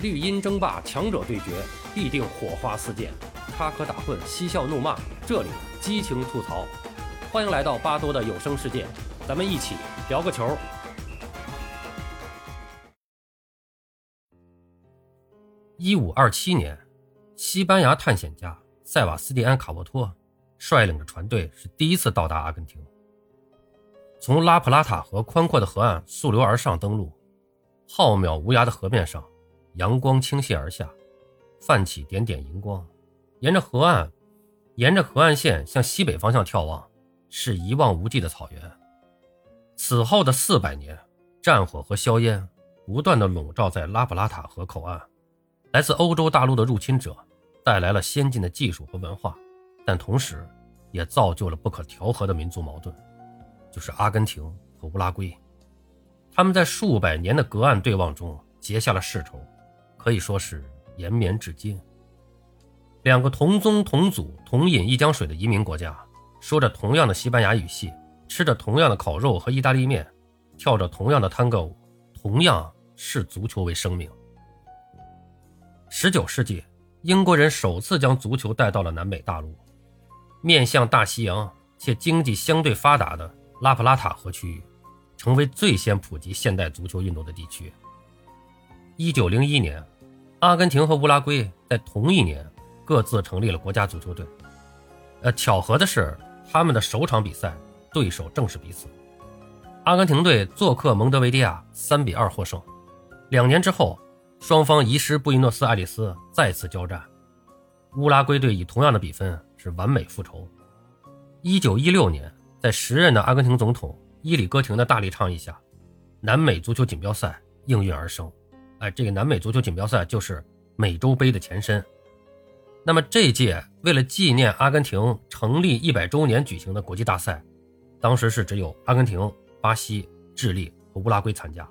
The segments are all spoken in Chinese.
绿茵争霸，强者对决，必定火花四溅，插科打诨，嬉笑怒骂，这里激情吐槽。欢迎来到巴多的有声世界，咱们一起聊个球。一五二七年，西班牙探险家塞瓦斯蒂安·卡沃托率领着船队是第一次到达阿根廷，从拉普拉塔河宽阔的河岸溯流而上登陆，浩渺无涯的河面上。阳光倾泻而下，泛起点点银光。沿着河岸，沿着河岸线向西北方向眺望，是一望无际的草原。此后的四百年，战火和硝烟不断的笼罩在拉普拉塔河口岸。来自欧洲大陆的入侵者带来了先进的技术和文化，但同时也造就了不可调和的民族矛盾，就是阿根廷和乌拉圭。他们在数百年的隔岸对望中结下了世仇。可以说是延绵至今。两个同宗同祖同饮一江水的移民国家，说着同样的西班牙语系，吃着同样的烤肉和意大利面，跳着同样的探戈舞，同样视足球为生命。十九世纪，英国人首次将足球带到了南美大陆，面向大西洋且经济相对发达的拉普拉塔河区域，成为最先普及现代足球运动的地区。一九零一年，阿根廷和乌拉圭在同一年各自成立了国家足球队。呃，巧合的是，他们的首场比赛对手正是彼此。阿根廷队做客蒙德维利亚，三比二获胜。两年之后，双方移师布宜诺斯艾利斯再次交战，乌拉圭队以同样的比分是完美复仇。一九一六年，在时任的阿根廷总统伊里戈廷的大力倡议下，南美足球锦标赛应运而生。哎，这个南美足球锦标赛就是美洲杯的前身。那么这届为了纪念阿根廷成立一百周年举行的国际大赛，当时是只有阿根廷、巴西、智利和乌拉圭参加。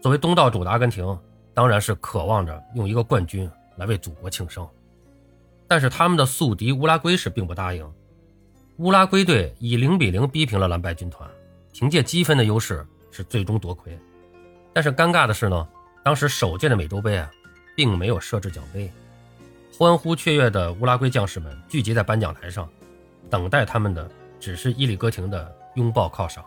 作为东道主的阿根廷，当然是渴望着用一个冠军来为祖国庆生。但是他们的宿敌乌拉圭是并不答应。乌拉圭队以零比零逼平了蓝白军团，凭借积分的优势是最终夺魁。但是尴尬的是呢。当时首届的美洲杯啊，并没有设置奖杯，欢呼雀跃的乌拉圭将士们聚集在颁奖台上，等待他们的只是伊里戈廷的拥抱犒赏。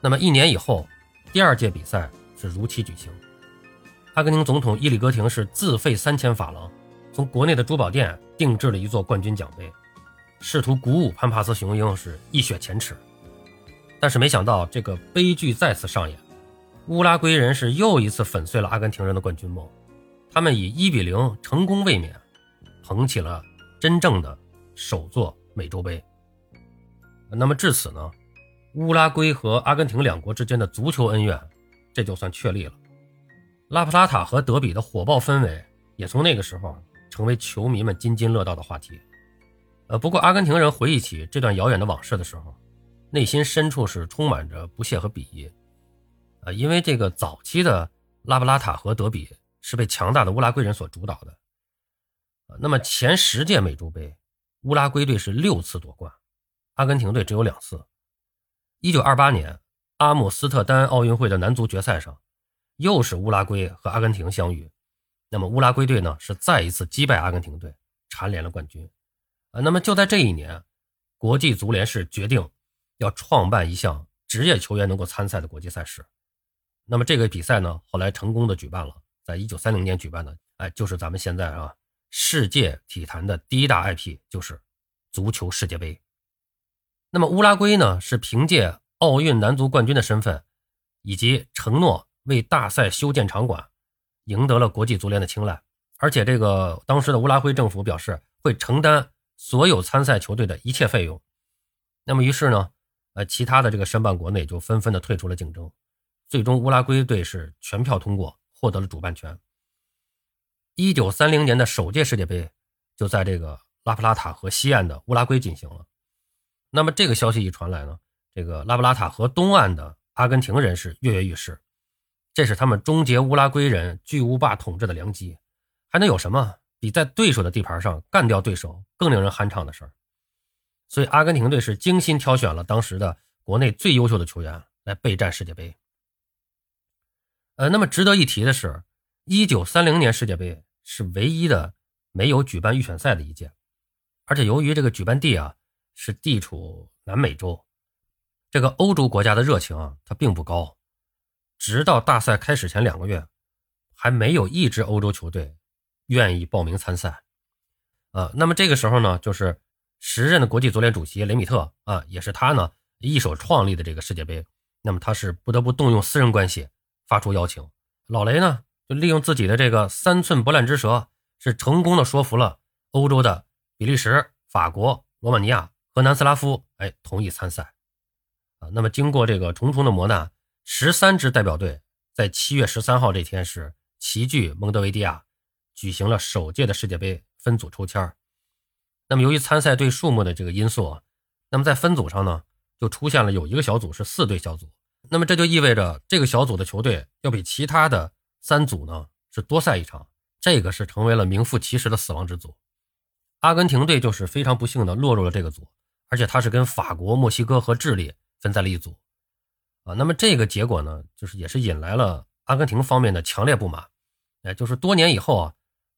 那么一年以后，第二届比赛是如期举行，阿根廷总统伊里戈廷是自费三千法郎，从国内的珠宝店定制了一座冠军奖杯，试图鼓舞潘帕斯雄鹰是一雪前耻，但是没想到这个悲剧再次上演。乌拉圭人是又一次粉碎了阿根廷人的冠军梦，他们以一比零成功卫冕，捧起了真正的首座美洲杯。那么至此呢，乌拉圭和阿根廷两国之间的足球恩怨这就算确立了。拉普拉塔和德比的火爆氛围也从那个时候成为球迷们津津乐道的话题。呃，不过阿根廷人回忆起这段遥远的往事的时候，内心深处是充满着不屑和鄙夷。呃，因为这个早期的拉布拉塔和德比是被强大的乌拉圭人所主导的。那么前十届美洲杯，乌拉圭队是六次夺冠，阿根廷队只有两次。一九二八年阿姆斯特丹奥运会的男足决赛上，又是乌拉圭和阿根廷相遇。那么乌拉圭队呢是再一次击败阿根廷队，蝉联了冠军。啊，那么就在这一年，国际足联是决定要创办一项职业球员能够参赛的国际赛事。那么这个比赛呢，后来成功的举办了，在一九三零年举办的，哎，就是咱们现在啊，世界体坛的第一大 IP，就是足球世界杯。那么乌拉圭呢，是凭借奥运男足冠军的身份，以及承诺为大赛修建场馆，赢得了国际足联的青睐。而且这个当时的乌拉圭政府表示会承担所有参赛球队的一切费用。那么于是呢，呃，其他的这个申办国内就纷纷的退出了竞争。最终，乌拉圭队是全票通过，获得了主办权。一九三零年的首届世界杯就在这个拉普拉塔河西岸的乌拉圭进行了。那么这个消息一传来呢，这个拉布拉塔河东岸的阿根廷人是跃跃欲试，这是他们终结乌拉圭人巨无霸统治的良机。还能有什么比在对手的地盘上干掉对手更令人酣畅的事儿？所以，阿根廷队是精心挑选了当时的国内最优秀的球员来备战世界杯。呃，那么值得一提的是一九三零年世界杯是唯一的没有举办预选赛的一届，而且由于这个举办地啊是地处南美洲，这个欧洲国家的热情啊它并不高，直到大赛开始前两个月，还没有一支欧洲球队愿意报名参赛。呃，那么这个时候呢，就是时任的国际足联主席雷米特啊，也是他呢一手创立的这个世界杯。那么他是不得不动用私人关系发出邀请，老雷呢就利用自己的这个三寸不烂之舌，是成功的说服了欧洲的比利时、法国、罗马尼亚和南斯拉夫，哎，同意参赛。啊，那么经过这个重重的磨难，十三支代表队在七月十三号这天是齐聚蒙德维迪亚，举行了首届的世界杯分组抽签那么由于参赛队数目的这个因素，那么在分组上呢？就出现了有一个小组是四队小组，那么这就意味着这个小组的球队要比其他的三组呢是多赛一场，这个是成为了名副其实的死亡之组。阿根廷队就是非常不幸的落入了这个组，而且他是跟法国、墨西哥和智利分在了一组啊。那么这个结果呢，就是也是引来了阿根廷方面的强烈不满。哎，就是多年以后啊，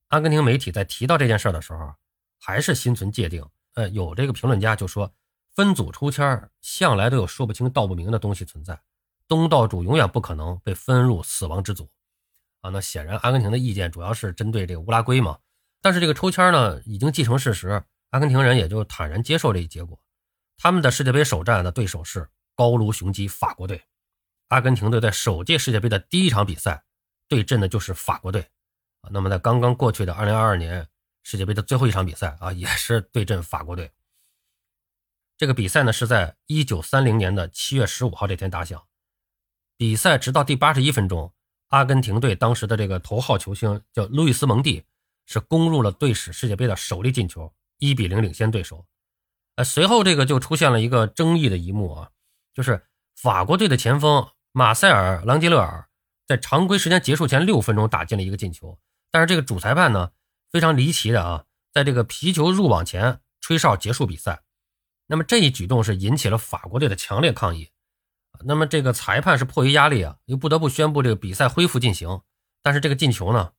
阿根廷媒体在提到这件事的时候，还是心存芥蒂。呃，有这个评论家就说。分组抽签向来都有说不清道不明的东西存在，东道主永远不可能被分入死亡之组啊！那显然阿根廷的意见主要是针对这个乌拉圭嘛。但是这个抽签呢已经既成事实，阿根廷人也就坦然接受这一结果。他们的世界杯首战的对手是高卢雄鸡法国队，阿根廷队在首届世界杯的第一场比赛对阵的就是法国队啊。那么在刚刚过去的2022年世界杯的最后一场比赛啊，也是对阵法国队。这个比赛呢是在一九三零年的七月十五号这天打响。比赛直到第八十一分钟，阿根廷队当时的这个头号球星叫路易斯蒙蒂，是攻入了队史世界杯的首粒进球，一比零领先对手。呃，随后这个就出现了一个争议的一幕啊，就是法国队的前锋马塞尔·朗吉勒尔在常规时间结束前六分钟打进了一个进球，但是这个主裁判呢非常离奇的啊，在这个皮球入网前吹哨结束比赛。那么这一举动是引起了法国队的强烈抗议，那么这个裁判是迫于压力啊，又不得不宣布这个比赛恢复进行，但是这个进球呢，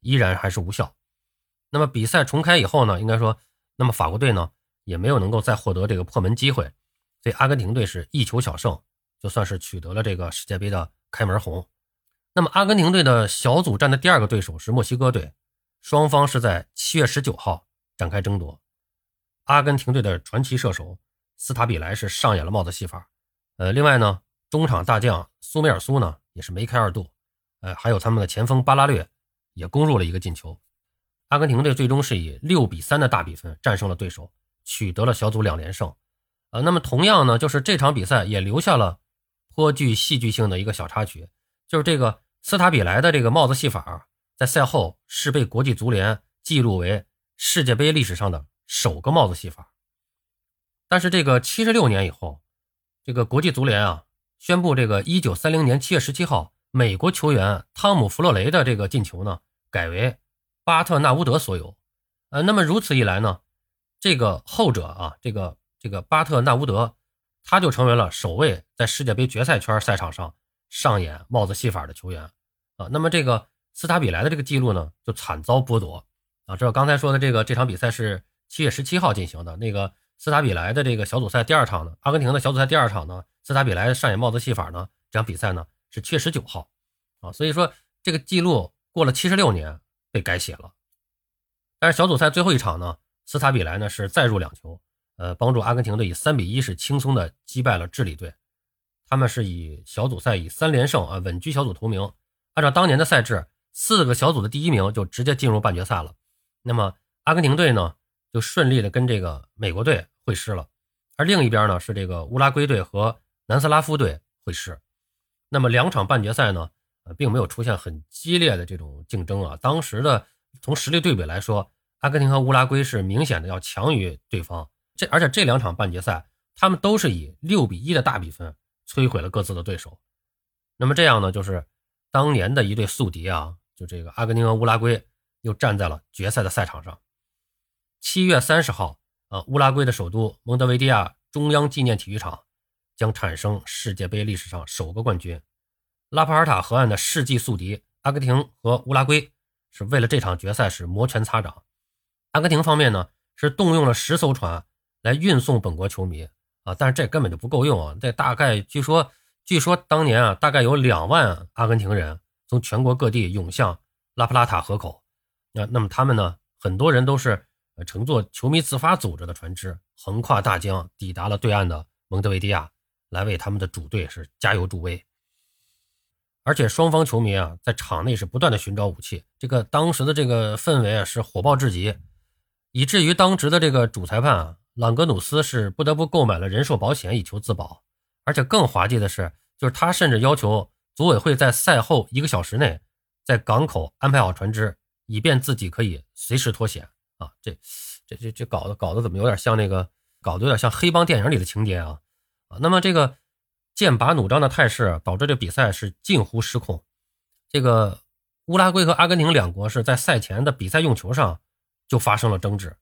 依然还是无效。那么比赛重开以后呢，应该说，那么法国队呢也没有能够再获得这个破门机会，所以阿根廷队是一球小胜，就算是取得了这个世界杯的开门红。那么阿根廷队的小组战的第二个对手是墨西哥队，双方是在七月十九号展开争夺。阿根廷队的传奇射手斯塔比莱是上演了帽子戏法，呃，另外呢，中场大将苏梅尔苏呢也是梅开二度，呃，还有他们的前锋巴拉略也攻入了一个进球。阿根廷队最终是以六比三的大比分战胜了对手，取得了小组两连胜。呃，那么同样呢，就是这场比赛也留下了颇具戏剧性的一个小插曲，就是这个斯塔比莱的这个帽子戏法，在赛后是被国际足联记录为世界杯历史上的。首个帽子戏法，但是这个七十六年以后，这个国际足联啊宣布，这个一九三零年七月十七号美国球员汤姆·弗洛雷的这个进球呢，改为巴特纳乌德所有。呃，那么如此一来呢，这个后者啊，这个这个巴特纳乌德，他就成为了首位在世界杯决赛圈赛场上上演帽子戏法的球员啊。那么这个斯塔比莱的这个记录呢，就惨遭剥夺啊。这刚才说的这个这场比赛是。七月十七号进行的那个斯塔比莱的这个小组赛第二场呢，阿根廷的小组赛第二场呢，斯塔比莱上演帽子戏法呢，这场比赛呢是七月十九号，啊，所以说这个记录过了七十六年被改写了。但是小组赛最后一场呢，斯塔比莱呢是再入两球，呃，帮助阿根廷队以三比一是轻松的击败了智利队，他们是以小组赛以三连胜啊稳居小组头名。按照当年的赛制，四个小组的第一名就直接进入半决赛了。那么阿根廷队呢？就顺利的跟这个美国队会师了，而另一边呢是这个乌拉圭队和南斯拉夫队会师。那么两场半决赛呢，呃，并没有出现很激烈的这种竞争啊。当时的从实力对比来说，阿根廷和乌拉圭是明显的要强于对方。这而且这两场半决赛，他们都是以六比一的大比分摧毁了各自的对手。那么这样呢，就是当年的一对宿敌啊，就这个阿根廷和乌拉圭又站在了决赛的赛场上。七月三十号，啊，乌拉圭的首都蒙德维迪亚中央纪念体育场将产生世界杯历史上首个冠军。拉普尔塔河岸的世纪宿敌阿根廷和乌拉圭是为了这场决赛是摩拳擦掌。阿根廷方面呢是动用了十艘船来运送本国球迷啊，但是这根本就不够用啊！这大概据说，据说当年啊，大概有两万阿根廷人从全国各地涌向拉普拉塔河口。那那么他们呢，很多人都是乘坐球迷自发组织的船只，横跨大江，抵达了对岸的蒙德维迪亚，来为他们的主队是加油助威。而且双方球迷啊，在场内是不断的寻找武器，这个当时的这个氛围啊，是火爆至极。以至于当值的这个主裁判啊，朗格努斯是不得不购买了人寿保险以求自保，而且更滑稽的是，就是他甚至要求组委会在赛后一个小时内，在港口安排好船只，以便自己可以随时脱险啊！这、这、这、这搞的搞得怎么有点像那个，搞得有点像黑帮电影里的情节啊！啊，那么这个剑拔弩张的态势导致这比赛是近乎失控，这个乌拉圭和阿根廷两国是在赛前的比赛用球上。就发生了争执，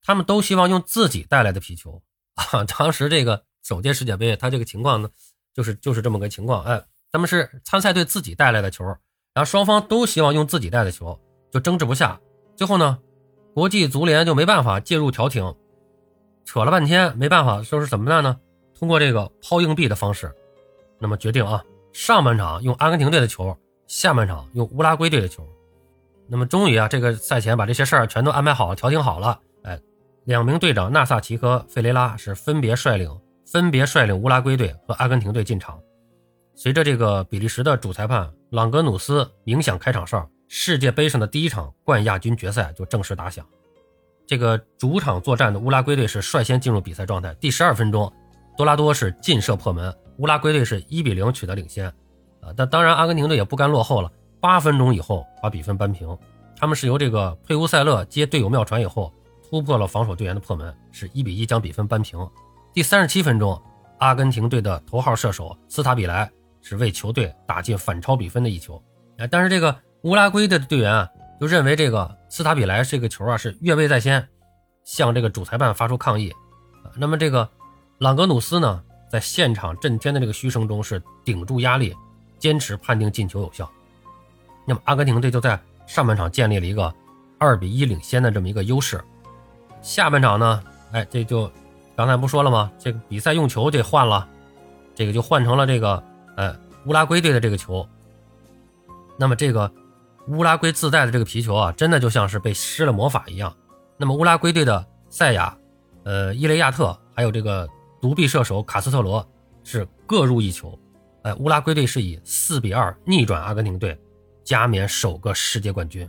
他们都希望用自己带来的皮球啊。当时这个首届世界杯，他这个情况呢，就是就是这么个情况。哎，他们是参赛队自己带来的球，然后双方都希望用自己带的球，就争执不下。最后呢，国际足联就没办法介入调停，扯了半天没办法，说是怎么办呢？通过这个抛硬币的方式，那么决定啊，上半场用阿根廷队的球，下半场用乌拉圭队的球。那么终于啊，这个赛前把这些事儿全都安排好了，调停好了。哎，两名队长纳萨奇和费雷拉是分别率领分别率领乌拉圭队和阿根廷队进场。随着这个比利时的主裁判朗格努斯鸣响开场哨，世界杯上的第一场冠亚军决赛就正式打响。这个主场作战的乌拉圭队是率先进入比赛状态。第十二分钟，多拉多是劲射破门，乌拉圭队是一比零取得领先。啊，但当然阿根廷队也不甘落后了。八分钟以后把比分扳平，他们是由这个佩乌塞勒接队友妙传以后突破了防守队员的破门，是一比一将比分扳平。第三十七分钟，阿根廷队的头号射手斯塔比莱是为球队打进反超比分的一球。哎，但是这个乌拉圭的队员啊，就认为这个斯塔比莱这个球啊是越位在先，向这个主裁判发出抗议。那么这个朗格努斯呢，在现场震天的这个嘘声中是顶住压力，坚持判定进球有效。那么阿根廷队就在上半场建立了一个二比一领先的这么一个优势，下半场呢，哎，这就刚才不说了吗？这个比赛用球得换了，这个就换成了这个呃乌拉圭队的这个球。那么这个乌拉圭自带的这个皮球啊，真的就像是被施了魔法一样。那么乌拉圭队的塞亚、呃伊雷亚特还有这个独臂射手卡斯特罗是各入一球，哎，乌拉圭队是以四比二逆转阿根廷队。加冕首个世界冠军。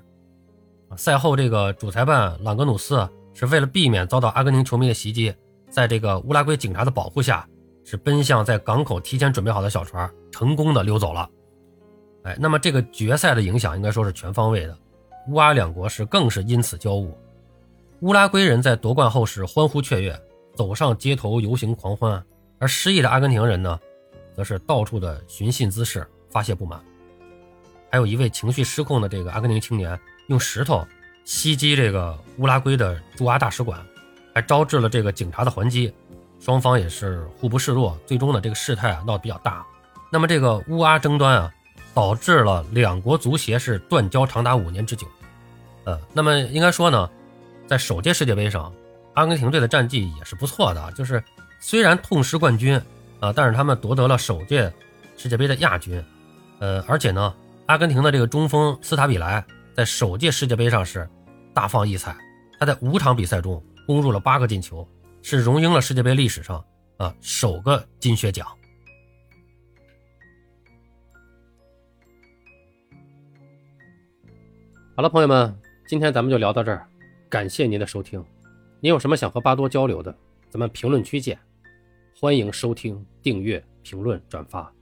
赛后，这个主裁判朗格努斯是为了避免遭到阿根廷球迷的袭击，在这个乌拉圭警察的保护下，是奔向在港口提前准备好的小船，成功的溜走了。哎，那么这个决赛的影响应该说是全方位的，乌阿两国是更是因此交恶。乌拉圭人在夺冠后是欢呼雀跃，走上街头游行狂欢，而失意的阿根廷人呢，则是到处的寻衅滋事，发泄不满。还有一位情绪失控的这个阿根廷青年，用石头袭击这个乌拉圭的驻阿大使馆，还招致了这个警察的还击，双方也是互不示弱，最终呢这个事态啊闹得比较大。那么这个乌阿争端啊，导致了两国足协是断交长达五年之久。呃，那么应该说呢，在首届世界杯上，阿根廷队的战绩也是不错的，就是虽然痛失冠军啊，但是他们夺得了首届世界杯的亚军。呃，而且呢。阿根廷的这个中锋斯塔比莱在首届世界杯上是大放异彩，他在五场比赛中攻入了八个进球，是荣膺了世界杯历史上啊首个金靴奖。好了，朋友们，今天咱们就聊到这儿，感谢您的收听。您有什么想和巴多交流的，咱们评论区见。欢迎收听、订阅、评论、转发。